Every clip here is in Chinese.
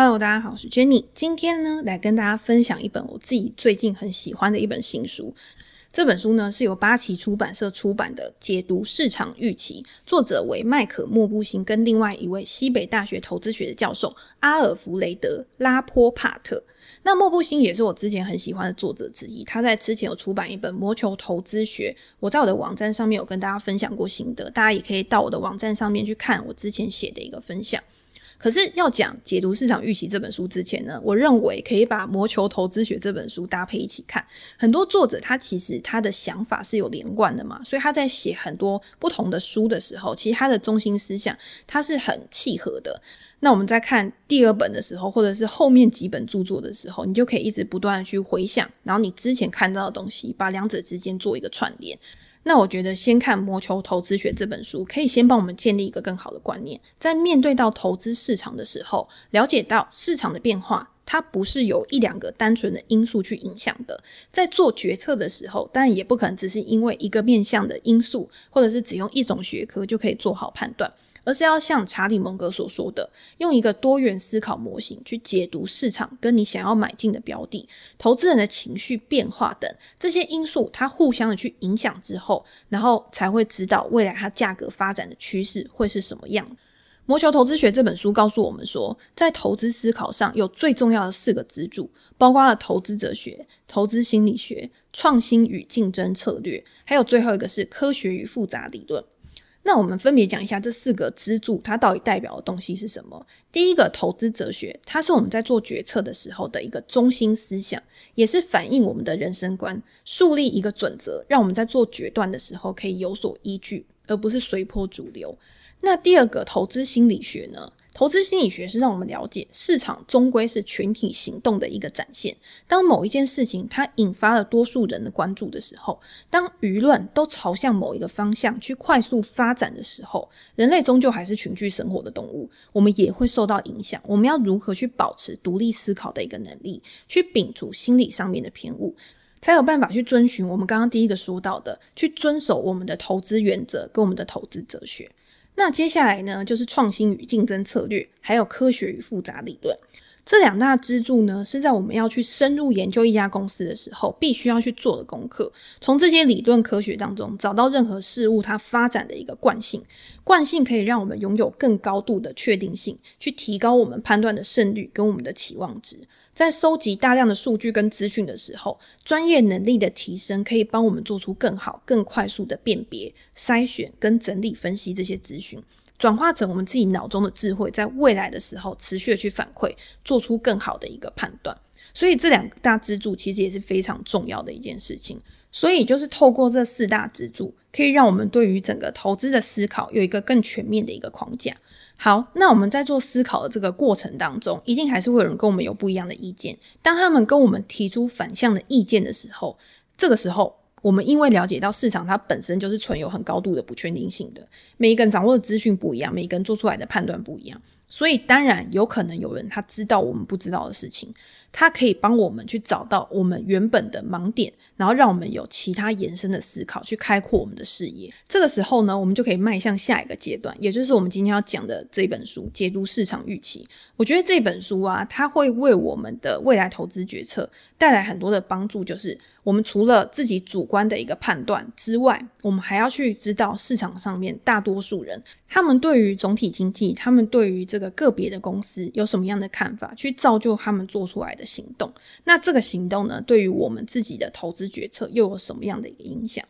Hello，大家好，我是 Jenny。今天呢，来跟大家分享一本我自己最近很喜欢的一本新书。这本书呢，是由八旗出版社出版的《解读市场预期》，作者为麦可莫布辛跟另外一位西北大学投资学的教授阿尔弗雷德拉波帕特。那莫布辛也是我之前很喜欢的作者之一，他在之前有出版一本《魔球投资学》，我在我的网站上面有跟大家分享过心得，大家也可以到我的网站上面去看我之前写的一个分享。可是要讲解读市场预期这本书之前呢，我认为可以把《魔球投资学》这本书搭配一起看。很多作者他其实他的想法是有连贯的嘛，所以他在写很多不同的书的时候，其实他的中心思想他是很契合的。那我们在看第二本的时候，或者是后面几本著作的时候，你就可以一直不断的去回想，然后你之前看到的东西，把两者之间做一个串联。那我觉得先看《魔球投资学》这本书，可以先帮我们建立一个更好的观念，在面对到投资市场的时候，了解到市场的变化，它不是由一两个单纯的因素去影响的。在做决策的时候，当然也不可能只是因为一个面向的因素，或者是只用一种学科就可以做好判断。而是要像查理蒙格所说的，用一个多元思考模型去解读市场跟你想要买进的标的、投资人的情绪变化等这些因素，它互相的去影响之后，然后才会知道未来它价格发展的趋势会是什么样。《魔球投资学》这本书告诉我们说，在投资思考上有最重要的四个支柱，包括了投资哲学、投资心理学、创新与竞争策略，还有最后一个是科学与复杂理论。那我们分别讲一下这四个支柱，它到底代表的东西是什么？第一个，投资哲学，它是我们在做决策的时候的一个中心思想，也是反映我们的人生观，树立一个准则，让我们在做决断的时候可以有所依据，而不是随波逐流。那第二个，投资心理学呢？投资心理学是让我们了解市场终归是群体行动的一个展现。当某一件事情它引发了多数人的关注的时候，当舆论都朝向某一个方向去快速发展的时候，人类终究还是群居生活的动物，我们也会受到影响。我们要如何去保持独立思考的一个能力，去摒除心理上面的偏误，才有办法去遵循我们刚刚第一个说到的，去遵守我们的投资原则跟我们的投资哲学。那接下来呢，就是创新与竞争策略，还有科学与复杂理论这两大支柱呢，是在我们要去深入研究一家公司的时候，必须要去做的功课。从这些理论科学当中，找到任何事物它发展的一个惯性，惯性可以让我们拥有更高度的确定性，去提高我们判断的胜率跟我们的期望值。在收集大量的数据跟资讯的时候，专业能力的提升可以帮我们做出更好、更快速的辨别、筛选跟整理分析这些资讯，转化成我们自己脑中的智慧，在未来的时候持续的去反馈，做出更好的一个判断。所以这两大支柱其实也是非常重要的一件事情。所以就是透过这四大支柱，可以让我们对于整个投资的思考有一个更全面的一个框架。好，那我们在做思考的这个过程当中，一定还是会有人跟我们有不一样的意见。当他们跟我们提出反向的意见的时候，这个时候，我们因为了解到市场它本身就是存有很高度的不确定性的，每一个人掌握的资讯不一样，每一个人做出来的判断不一样，所以当然有可能有人他知道我们不知道的事情。它可以帮我们去找到我们原本的盲点，然后让我们有其他延伸的思考，去开阔我们的视野。这个时候呢，我们就可以迈向下一个阶段，也就是我们今天要讲的这本书《解读市场预期》。我觉得这本书啊，它会为我们的未来投资决策带来很多的帮助，就是。我们除了自己主观的一个判断之外，我们还要去知道市场上面大多数人他们对于总体经济，他们对于这个个别的公司有什么样的看法，去造就他们做出来的行动。那这个行动呢，对于我们自己的投资决策又有什么样的一个影响？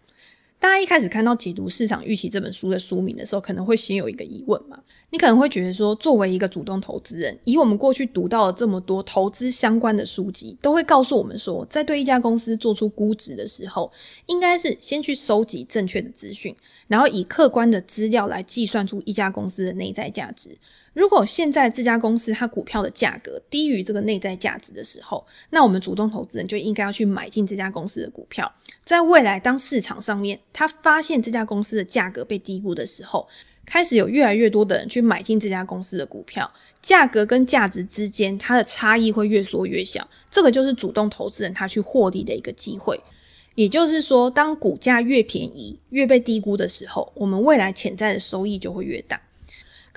大家一开始看到《解读市场预期》这本书的书名的时候，可能会先有一个疑问嘛？你可能会觉得说，作为一个主动投资人，以我们过去读到了这么多投资相关的书籍，都会告诉我们说，在对一家公司做出估值的时候，应该是先去收集正确的资讯，然后以客观的资料来计算出一家公司的内在价值。如果现在这家公司它股票的价格低于这个内在价值的时候，那我们主动投资人就应该要去买进这家公司的股票。在未来，当市场上面他发现这家公司的价格被低估的时候，开始有越来越多的人去买进这家公司的股票，价格跟价值之间它的差异会越缩越小。这个就是主动投资人他去获利的一个机会。也就是说，当股价越便宜、越被低估的时候，我们未来潜在的收益就会越大。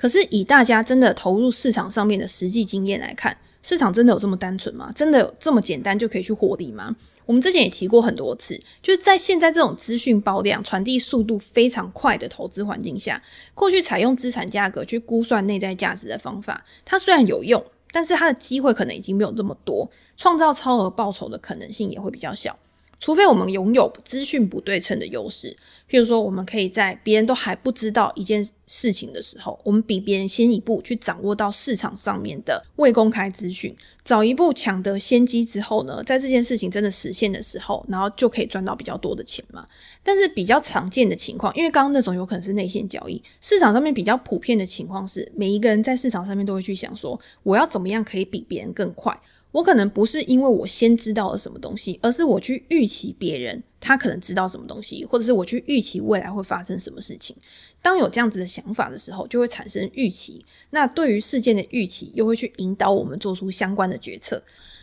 可是以大家真的投入市场上面的实际经验来看，市场真的有这么单纯吗？真的有这么简单就可以去获利吗？我们之前也提过很多次，就是在现在这种资讯爆量、传递速度非常快的投资环境下，过去采用资产价格去估算内在价值的方法，它虽然有用，但是它的机会可能已经没有这么多，创造超额报酬的可能性也会比较小。除非我们拥有资讯不对称的优势，譬如说，我们可以在别人都还不知道一件事情的时候，我们比别人先一步去掌握到市场上面的未公开资讯，早一步抢得先机之后呢，在这件事情真的实现的时候，然后就可以赚到比较多的钱嘛。但是比较常见的情况，因为刚刚那种有可能是内线交易，市场上面比较普遍的情况是，每一个人在市场上面都会去想说，我要怎么样可以比别人更快。我可能不是因为我先知道了什么东西，而是我去预期别人他可能知道什么东西，或者是我去预期未来会发生什么事情。当有这样子的想法的时候，就会产生预期。那对于事件的预期，又会去引导我们做出相关的决策。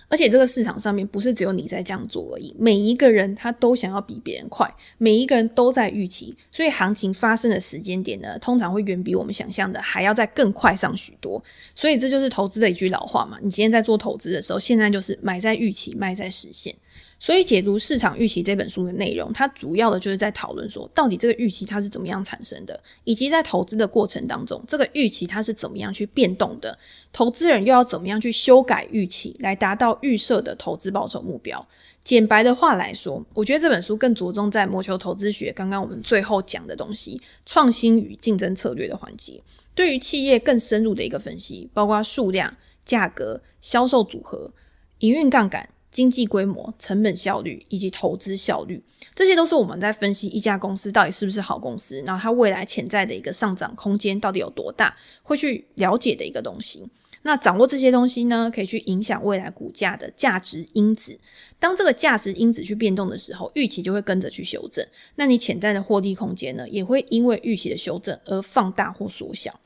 而且这个市场上面不是只有你在这样做而已，每一个人他都想要比别人快，每一个人都在预期，所以行情发生的时间点呢，通常会远比我们想象的还要再更快上许多。所以这就是投资的一句老话嘛，你今天在做投资的时候，现在就是买在预期，卖在实现。所以，解读市场预期这本书的内容，它主要的就是在讨论说，到底这个预期它是怎么样产生的，以及在投资的过程当中，这个预期它是怎么样去变动的，投资人又要怎么样去修改预期，来达到预设的投资报酬目标。简白的话来说，我觉得这本书更着重在谋求投资学刚刚我们最后讲的东西——创新与竞争策略的环节，对于企业更深入的一个分析，包括数量、价格、销售组合、营运杠杆。经济规模、成本效率以及投资效率，这些都是我们在分析一家公司到底是不是好公司，然后它未来潜在的一个上涨空间到底有多大，会去了解的一个东西。那掌握这些东西呢，可以去影响未来股价的价值因子。当这个价值因子去变动的时候，预期就会跟着去修正。那你潜在的获利空间呢，也会因为预期的修正而放大或缩小。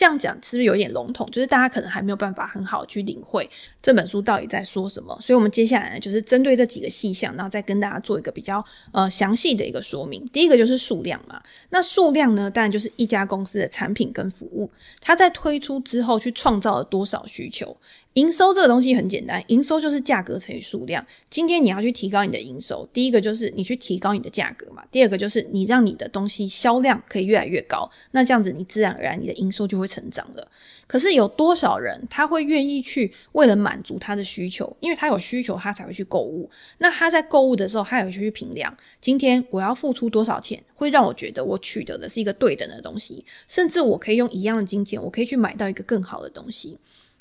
这样讲是不是有点笼统？就是大家可能还没有办法很好去领会这本书到底在说什么。所以，我们接下来呢，就是针对这几个细项，然后再跟大家做一个比较呃详细的一个说明。第一个就是数量嘛，那数量呢，当然就是一家公司的产品跟服务，它在推出之后去创造了多少需求。营收这个东西很简单，营收就是价格乘以数量。今天你要去提高你的营收，第一个就是你去提高你的价格嘛，第二个就是你让你的东西销量可以越来越高，那这样子你自然而然你的营收就会成长了。可是有多少人他会愿意去为了满足他的需求？因为他有需求，他才会去购物。那他在购物的时候，他也会去评量，今天我要付出多少钱，会让我觉得我取得的是一个对等的东西，甚至我可以用一样的金钱，我可以去买到一个更好的东西。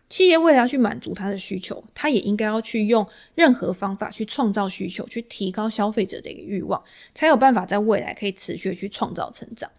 企业为了要去满足他的需求，他也应该要去用任何方法去创造需求，去提高消费者的一个欲望，才有办法在未来可以持续去创造成长。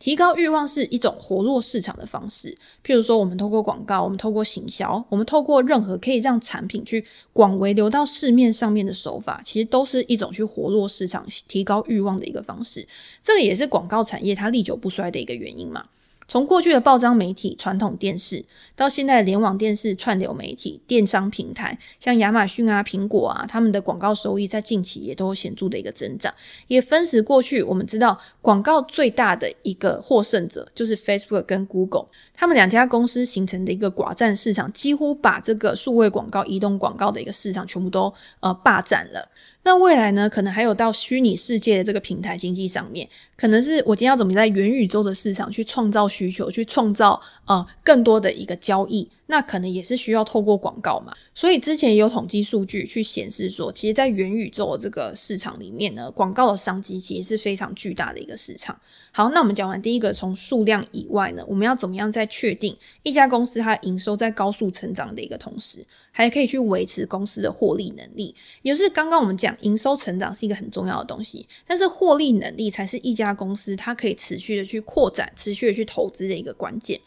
提高欲望是一种活络市场的方式，譬如说，我们透过广告，我们透过行销，我们透过任何可以让产品去广为流到市面上面的手法，其实都是一种去活络市场、提高欲望的一个方式。这个也是广告产业它历久不衰的一个原因嘛。从过去的报章媒体、传统电视，到现在的联网电视、串流媒体、电商平台，像亚马逊啊、苹果啊，他们的广告收益在近期也都有显著的一个增长。也分时过去，我们知道广告最大的一个获胜者就是 Facebook 跟 Google，他们两家公司形成的一个寡占市场，几乎把这个数位广告、移动广告的一个市场全部都呃霸占了。那未来呢，可能还有到虚拟世界的这个平台经济上面，可能是我今天要怎么在元宇宙的市场去创造需求，去创造呃更多的一个交易。那可能也是需要透过广告嘛，所以之前也有统计数据去显示说，其实，在元宇宙这个市场里面呢，广告的商机其实是非常巨大的一个市场。好，那我们讲完第一个，从数量以外呢，我们要怎么样在确定一家公司它营收在高速成长的一个同时，还可以去维持公司的获利能力？也是刚刚我们讲营收成长是一个很重要的东西，但是获利能力才是一家公司它可以持续的去扩展、持续的去投资的一个关键。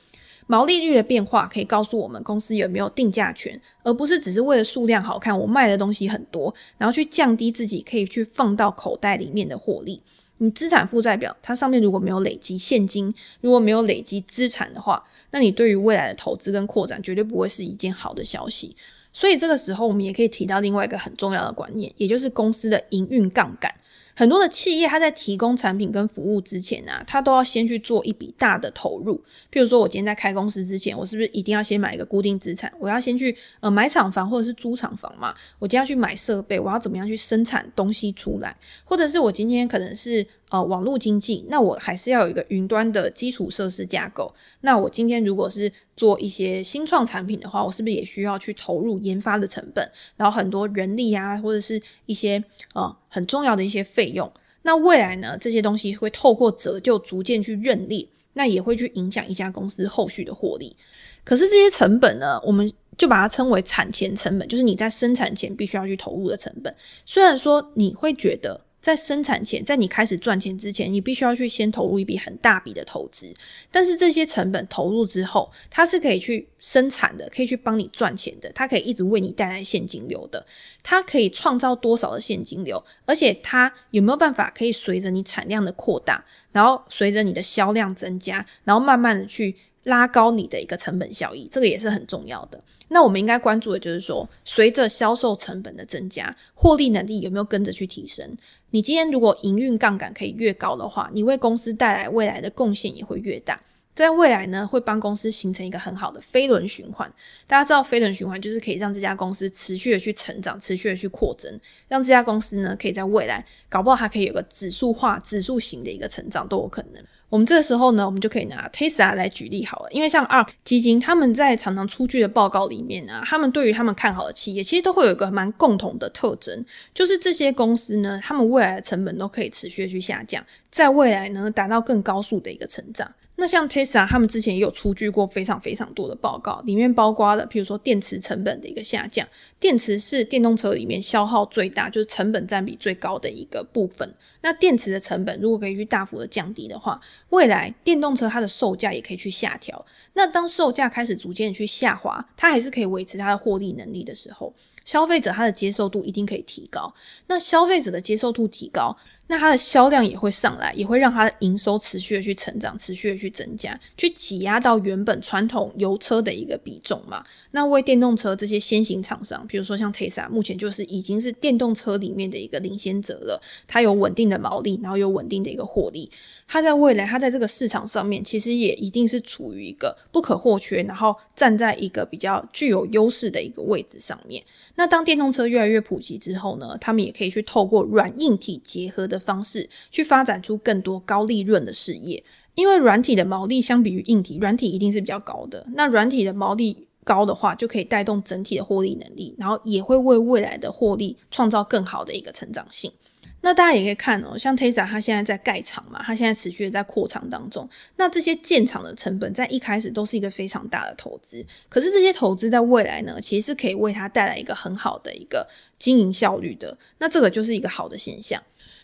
毛利率的变化可以告诉我们公司有没有定价权，而不是只是为了数量好看，我卖的东西很多，然后去降低自己可以去放到口袋里面的获利。你资产负债表它上面如果没有累积现金，如果没有累积资产的话，那你对于未来的投资跟扩展绝对不会是一件好的消息。所以这个时候我们也可以提到另外一个很重要的观念，也就是公司的营运杠杆。很多的企业，它在提供产品跟服务之前啊，它都要先去做一笔大的投入。譬如说，我今天在开公司之前，我是不是一定要先买一个固定资产？我要先去呃买厂房或者是租厂房嘛？我今天要去买设备，我要怎么样去生产东西出来？或者是我今天可能是呃网络经济，那我还是要有一个云端的基础设施架构。那我今天如果是做一些新创产品的话，我是不是也需要去投入研发的成本？然后很多人力啊，或者是一些呃很重要的一些费用。那未来呢，这些东西会透过折旧逐渐去认列，那也会去影响一家公司后续的获利。可是这些成本呢，我们就把它称为产前成本，就是你在生产前必须要去投入的成本。虽然说你会觉得，在生产前，在你开始赚钱之前，你必须要去先投入一笔很大笔的投资。但是这些成本投入之后，它是可以去生产的，可以去帮你赚钱的，它可以一直为你带来现金流的。它可以创造多少的现金流？而且它有没有办法可以随着你产量的扩大，然后随着你的销量增加，然后慢慢的去拉高你的一个成本效益？这个也是很重要的。那我们应该关注的就是说，随着销售成本的增加，获利能力有没有跟着去提升？你今天如果营运杠杆可以越高的话，你为公司带来未来的贡献也会越大。在未来呢，会帮公司形成一个很好的飞轮循环。大家知道飞轮循环就是可以让这家公司持续的去成长，持续的去扩增，让这家公司呢可以在未来搞不好还可以有个指数化、指数型的一个成长都有可能。我们这个时候呢，我们就可以拿 Tesla 来举例好了，因为像 ARK 基金，他们在常常出具的报告里面啊，他们对于他们看好的企业，其实都会有一个蛮共同的特征，就是这些公司呢，他们未来的成本都可以持续去下降，在未来呢，达到更高速的一个成长。那像 Tesla，他们之前也有出具过非常非常多的报告，里面包括了，譬如说电池成本的一个下降，电池是电动车里面消耗最大，就是成本占比最高的一个部分。那电池的成本如果可以去大幅的降低的话，未来电动车它的售价也可以去下调。那当售价开始逐渐去下滑，它还是可以维持它的获利能力的时候，消费者他的接受度一定可以提高。那消费者的接受度提高，那它的销量也会上来，也会让它的营收持续的去成长，持续的去增加，去挤压到原本传统油车的一个比重嘛。那为电动车这些先行厂商，比如说像 Tesla，目前就是已经是电动车里面的一个领先者了。它有稳定的毛利，然后有稳定的一个获利。它在未来，它在这个市场上面，其实也一定是处于一个不可或缺，然后站在一个比较具有优势的一个位置上面。那当电动车越来越普及之后呢，他们也可以去透过软硬体结合的方式，去发展出更多高利润的事业。因为软体的毛利相比于硬体，软体一定是比较高的。那软体的毛利高的话，就可以带动整体的获利能力，然后也会为未来的获利创造更好的一个成长性。那大家也可以看哦，像 Tesla 它现在在盖厂嘛，它现在持续的在扩厂当中。那这些建厂的成本在一开始都是一个非常大的投资，可是这些投资在未来呢，其实是可以为它带来一个很好的一个经营效率的。那这个就是一个好的现象。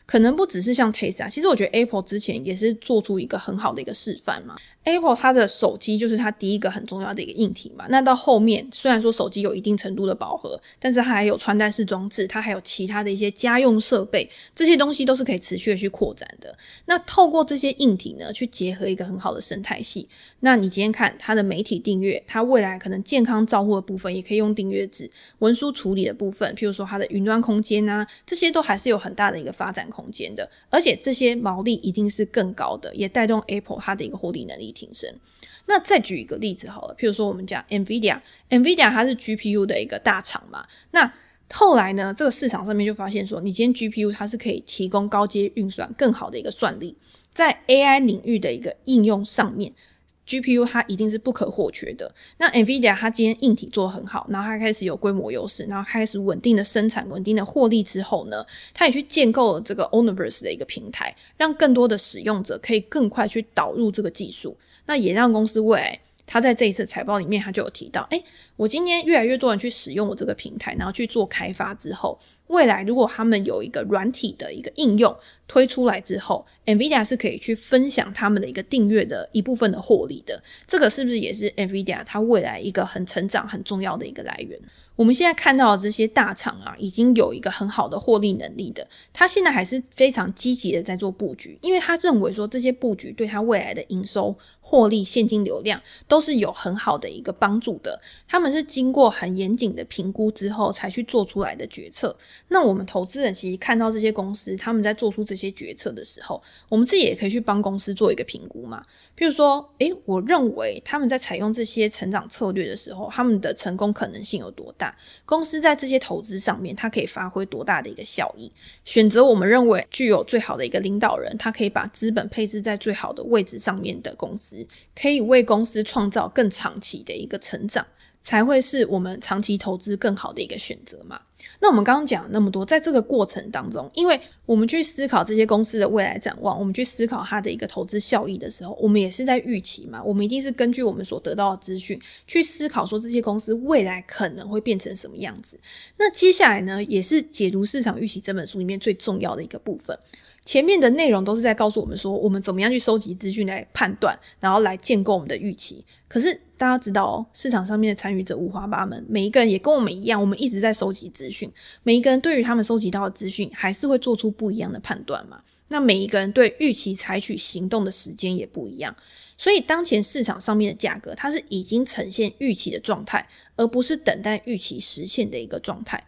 可能不只是像 Tesla，其实我觉得 Apple 之前也是做出一个很好的一个示范嘛。Apple 它的手机就是它第一个很重要的一个硬体嘛。那到后面虽然说手机有一定程度的饱和，但是它还有穿戴式装置，它还有其他的一些家用设备，这些东西都是可以持续的去扩展的。那透过这些硬体呢，去结合一个很好的生态系。那你今天看它的媒体订阅，它未来可能健康照护的部分也可以用订阅制，文书处理的部分，譬如说它的云端空间啊，这些都还是有很大的一个发展空间的。而且这些毛利一定是更高的，也带动 Apple 它的一个获利能力提升。那再举一个例子好了，譬如说我们讲 NVIDIA，NVIDIA 它是 GPU 的一个大厂嘛。那后来呢，这个市场上面就发现说，你今天 GPU 它是可以提供高阶运算更好的一个算力，在 AI 领域的一个应用上面。GPU 它一定是不可或缺的。那 NVIDIA 它今天硬体做得很好，然后它开始有规模优势，然后开始稳定的生产、稳定的获利之后呢，它也去建构了这个 Omniverse 的一个平台，让更多的使用者可以更快去导入这个技术。那也让公司未来，他在这一次财报里面，他就有提到，诶，我今天越来越多人去使用我这个平台，然后去做开发之后，未来如果他们有一个软体的一个应用推出来之后，NVIDIA 是可以去分享他们的一个订阅的一部分的获利的。这个是不是也是 NVIDIA 它未来一个很成长很重要的一个来源？我们现在看到的这些大厂啊，已经有一个很好的获利能力的，他现在还是非常积极的在做布局，因为他认为说这些布局对他未来的营收、获利、现金流量都是有很好的一个帮助的。他们是经过很严谨的评估之后才去做出来的决策。那我们投资人其实看到这些公司他们在做出这些决策的时候，我们自己也可以去帮公司做一个评估嘛。譬如说，诶，我认为他们在采用这些成长策略的时候，他们的成功可能性有多大？公司在这些投资上面，它可以发挥多大的一个效益？选择我们认为具有最好的一个领导人，他可以把资本配置在最好的位置上面的公司，可以为公司创造更长期的一个成长。才会是我们长期投资更好的一个选择嘛。那我们刚刚讲了那么多，在这个过程当中，因为我们去思考这些公司的未来展望，我们去思考它的一个投资效益的时候，我们也是在预期嘛。我们一定是根据我们所得到的资讯去思考，说这些公司未来可能会变成什么样子。那接下来呢，也是解读市场预期这本书里面最重要的一个部分。前面的内容都是在告诉我们说，我们怎么样去收集资讯来判断，然后来建构我们的预期。可是大家知道哦，市场上面的参与者五花八门，每一个人也跟我们一样，我们一直在收集资讯。每一个人对于他们收集到的资讯，还是会做出不一样的判断嘛。那每一个人对预期采取行动的时间也不一样。所以当前市场上面的价格，它是已经呈现预期的状态，而不是等待预期实现的一个状态。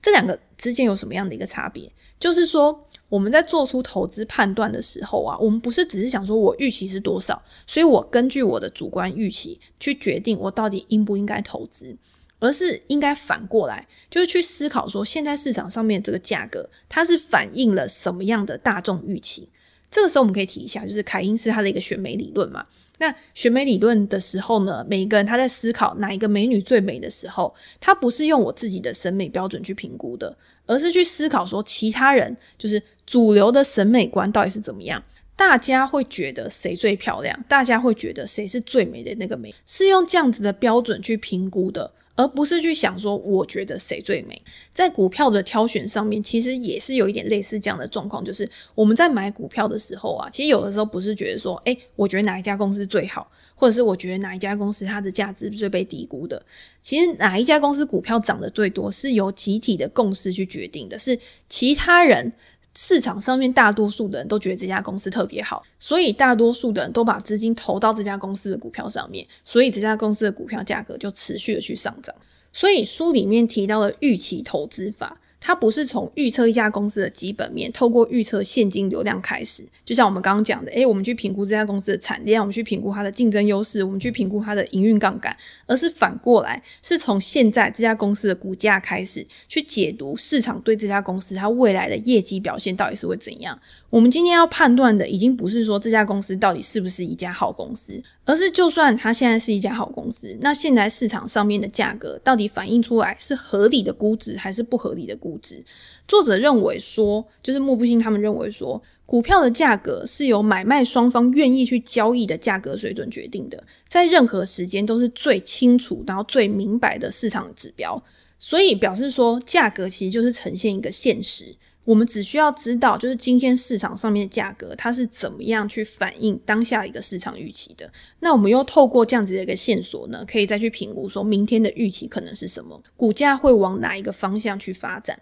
这两个之间有什么样的一个差别？就是说，我们在做出投资判断的时候啊，我们不是只是想说我预期是多少，所以我根据我的主观预期去决定我到底应不应该投资，而是应该反过来，就是去思考说，现在市场上面这个价格，它是反映了什么样的大众预期。这个时候我们可以提一下，就是凯因斯他的一个选美理论嘛。那选美理论的时候呢，每一个人他在思考哪一个美女最美的时候，他不是用我自己的审美标准去评估的，而是去思考说其他人就是主流的审美观到底是怎么样，大家会觉得谁最漂亮，大家会觉得谁是最美的那个美，是用这样子的标准去评估的。而不是去想说，我觉得谁最美。在股票的挑选上面，其实也是有一点类似这样的状况，就是我们在买股票的时候啊，其实有的时候不是觉得说，诶，我觉得哪一家公司最好，或者是我觉得哪一家公司它的价值是最被低估的。其实哪一家公司股票涨得最多，是由集体的共识去决定的，是其他人。市场上面大多数的人都觉得这家公司特别好，所以大多数的人都把资金投到这家公司的股票上面，所以这家公司的股票价格就持续的去上涨。所以书里面提到的预期投资法。它不是从预测一家公司的基本面，透过预测现金流量开始，就像我们刚刚讲的，诶，我们去评估这家公司的产量，我们去评估它的竞争优势，我们去评估它的营运杠杆，而是反过来，是从现在这家公司的股价开始，去解读市场对这家公司它未来的业绩表现到底是会怎样。我们今天要判断的，已经不是说这家公司到底是不是一家好公司，而是就算它现在是一家好公司，那现在市场上面的价格到底反映出来是合理的估值还是不合理的估值？作者认为说，就是莫布辛他们认为说，股票的价格是由买卖双方愿意去交易的价格水准决定的，在任何时间都是最清楚然后最明白的市场指标，所以表示说，价格其实就是呈现一个现实。我们只需要知道，就是今天市场上面的价格，它是怎么样去反映当下一个市场预期的。那我们又透过这样子的一个线索呢，可以再去评估说明天的预期可能是什么，股价会往哪一个方向去发展。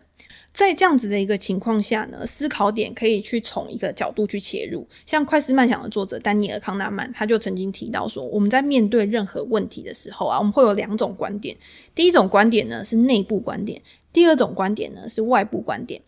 在这样子的一个情况下呢，思考点可以去从一个角度去切入。像快思慢想的作者丹尼尔康纳曼，他就曾经提到说，我们在面对任何问题的时候啊，我们会有两种观点。第一种观点呢是内部观点，第二种观点呢是外部观点。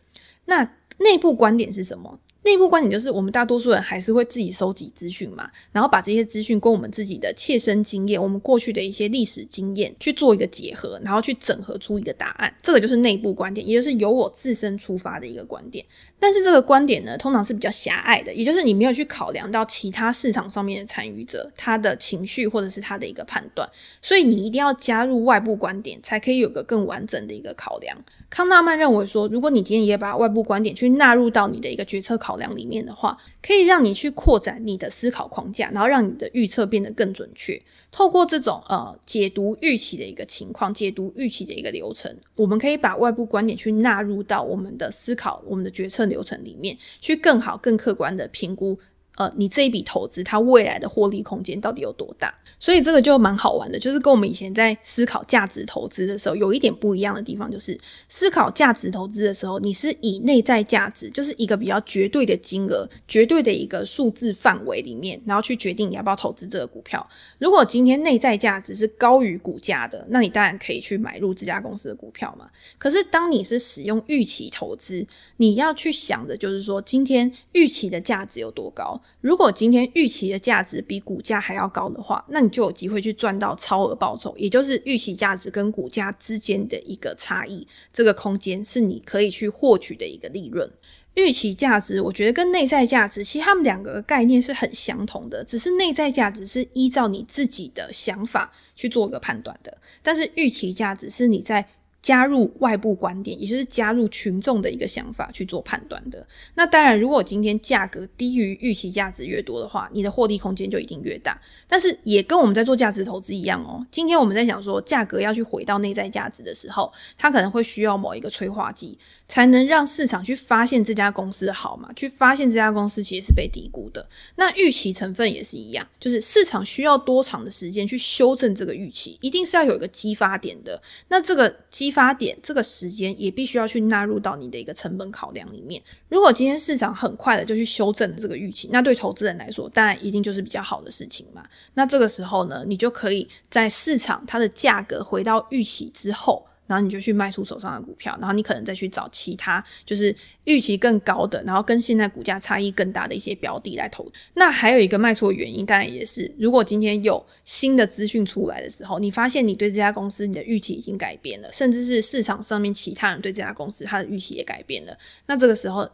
那内部观点是什么？内部观点就是我们大多数人还是会自己收集资讯嘛，然后把这些资讯跟我们自己的切身经验、我们过去的一些历史经验去做一个结合，然后去整合出一个答案。这个就是内部观点，也就是由我自身出发的一个观点。但是这个观点呢，通常是比较狭隘的，也就是你没有去考量到其他市场上面的参与者他的情绪或者是他的一个判断，所以你一定要加入外部观点，才可以有个更完整的一个考量。康纳曼认为说，如果你今天也把外部观点去纳入到你的一个决策考量里面的话，可以让你去扩展你的思考框架，然后让你的预测变得更准确。透过这种呃解读预期的一个情况，解读预期的一个流程，我们可以把外部观点去纳入到我们的思考、我们的决策流程里面，去更好、更客观的评估呃，你这一笔投资它未来的获利空间到底有多大？所以这个就蛮好玩的，就是跟我们以前在思考价值投资的时候有一点不一样的地方，就是思考价值投资的时候，你是以内在价值，就是一个比较绝对的金额、绝对的一个数字范围里面，然后去决定你要不要投资这个股票。如果今天内在价值是高于股价的，那你当然可以去买入这家公司的股票嘛。可是当你是使用预期投资，你要去想的就是说，今天预期的价值有多高？如果今天预期的价值比股价还要高的话，那你就有机会去赚到超额报酬，也就是预期价值跟股价之间的一个差异，这个空间是你可以去获取的一个利润。预期价值，我觉得跟内在价值其实他们两个概念是很相同的，只是内在价值是依照你自己的想法去做一个判断的，但是预期价值是你在。加入外部观点，也就是加入群众的一个想法去做判断的。那当然，如果今天价格低于预期价值越多的话，你的获利空间就一定越大。但是也跟我们在做价值投资一样哦。今天我们在想说，价格要去回到内在价值的时候，它可能会需要某一个催化剂。才能让市场去发现这家公司好嘛，去发现这家公司其实是被低估的。那预期成分也是一样，就是市场需要多长的时间去修正这个预期，一定是要有一个激发点的。那这个激发点，这个时间也必须要去纳入到你的一个成本考量里面。如果今天市场很快的就去修正了这个预期，那对投资人来说，当然一定就是比较好的事情嘛。那这个时候呢，你就可以在市场它的价格回到预期之后。然后你就去卖出手上的股票，然后你可能再去找其他就是预期更高的，然后跟现在股价差异更大的一些标的来投。那还有一个卖出的原因，当然也是如果今天有新的资讯出来的时候，你发现你对这家公司你的预期已经改变了，甚至是市场上面其他人对这家公司他的预期也改变了，那这个时候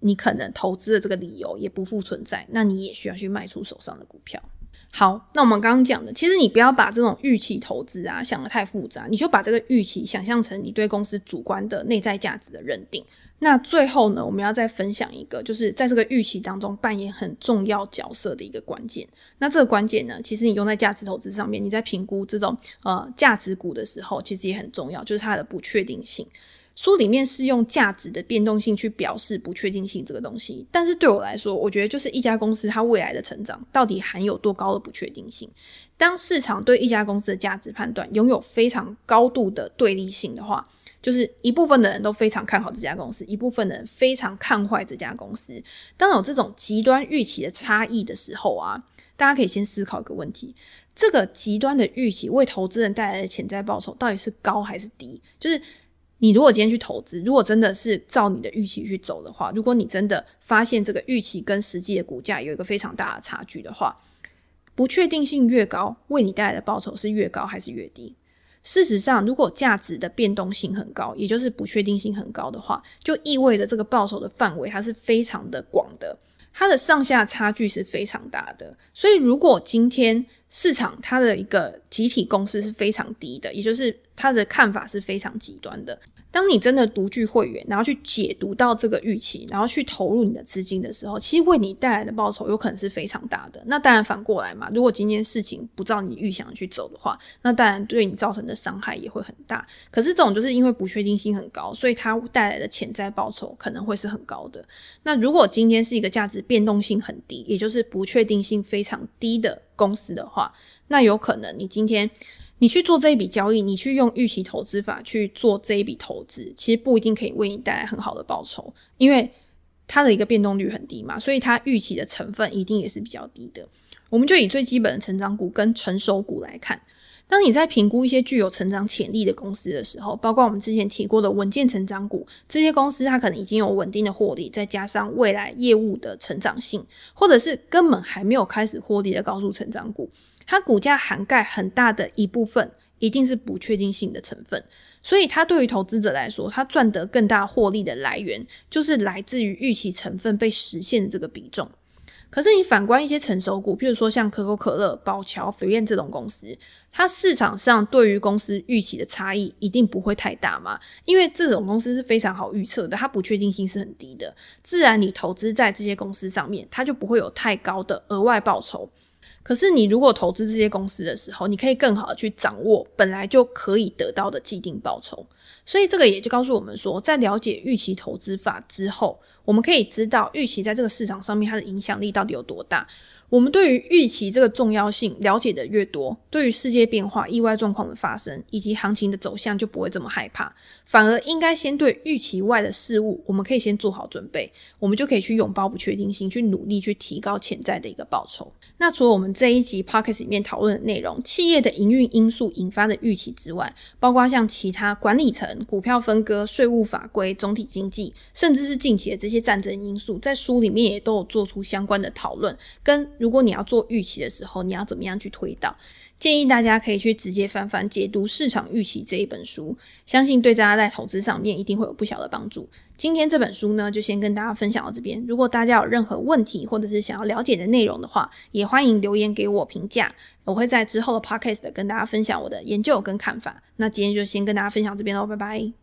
你可能投资的这个理由也不复存在，那你也需要去卖出手上的股票。好，那我们刚刚讲的，其实你不要把这种预期投资啊想得太复杂，你就把这个预期想象成你对公司主观的内在价值的认定。那最后呢，我们要再分享一个，就是在这个预期当中扮演很重要角色的一个关键。那这个关键呢，其实你用在价值投资上面，你在评估这种呃价值股的时候，其实也很重要，就是它的不确定性。书里面是用价值的变动性去表示不确定性这个东西，但是对我来说，我觉得就是一家公司它未来的成长到底含有多高的不确定性。当市场对一家公司的价值判断拥有非常高度的对立性的话，就是一部分的人都非常看好这家公司，一部分的人非常看坏这家公司。当有这种极端预期的差异的时候啊，大家可以先思考一个问题：这个极端的预期为投资人带来的潜在报酬到底是高还是低？就是。你如果今天去投资，如果真的是照你的预期去走的话，如果你真的发现这个预期跟实际的股价有一个非常大的差距的话，不确定性越高，为你带来的报酬是越高还是越低？事实上，如果价值的变动性很高，也就是不确定性很高的话，就意味着这个报酬的范围它是非常的广的，它的上下差距是非常大的。所以，如果今天市场它的一个集体共识是非常低的，也就是它的看法是非常极端的。当你真的独具会员，然后去解读到这个预期，然后去投入你的资金的时候，其实为你带来的报酬有可能是非常大的。那当然反过来嘛，如果今天事情不照你预想去走的话，那当然对你造成的伤害也会很大。可是这种就是因为不确定性很高，所以它带来的潜在报酬可能会是很高的。那如果今天是一个价值变动性很低，也就是不确定性非常低的公司的话，那有可能你今天。你去做这一笔交易，你去用预期投资法去做这一笔投资，其实不一定可以为你带来很好的报酬，因为它的一个变动率很低嘛，所以它预期的成分一定也是比较低的。我们就以最基本的成长股跟成熟股来看，当你在评估一些具有成长潜力的公司的时候，包括我们之前提过的稳健成长股，这些公司它可能已经有稳定的获利，再加上未来业务的成长性，或者是根本还没有开始获利的高速成长股。它股价涵盖很大的一部分，一定是不确定性的成分，所以它对于投资者来说，它赚得更大获利的来源，就是来自于预期成分被实现这个比重。可是你反观一些成熟股，譬如说像可口可乐、宝侨、3M 这种公司，它市场上对于公司预期的差异一定不会太大嘛，因为这种公司是非常好预测的，它不确定性是很低的，自然你投资在这些公司上面，它就不会有太高的额外报酬。可是，你如果投资这些公司的时候，你可以更好的去掌握本来就可以得到的既定报酬。所以，这个也就告诉我们说，在了解预期投资法之后，我们可以知道预期在这个市场上面它的影响力到底有多大。我们对于预期这个重要性了解的越多，对于世界变化、意外状况的发生以及行情的走向就不会这么害怕，反而应该先对预期外的事物，我们可以先做好准备，我们就可以去拥抱不确定性，去努力去提高潜在的一个报酬。那除了我们这一集 Podcast 里面讨论的内容，企业的营运因素引发的预期之外，包括像其他管理层、股票分割、税务法规、总体经济，甚至是近期的这些战争因素，在书里面也都有做出相关的讨论。跟如果你要做预期的时候，你要怎么样去推导？建议大家可以去直接翻翻《解读市场预期》这一本书，相信对大家在投资上面一定会有不小的帮助。今天这本书呢，就先跟大家分享到这边。如果大家有任何问题，或者是想要了解的内容的话，也欢迎留言给我评价。我会在之后的 podcast 跟大家分享我的研究跟看法。那今天就先跟大家分享这边喽，拜拜。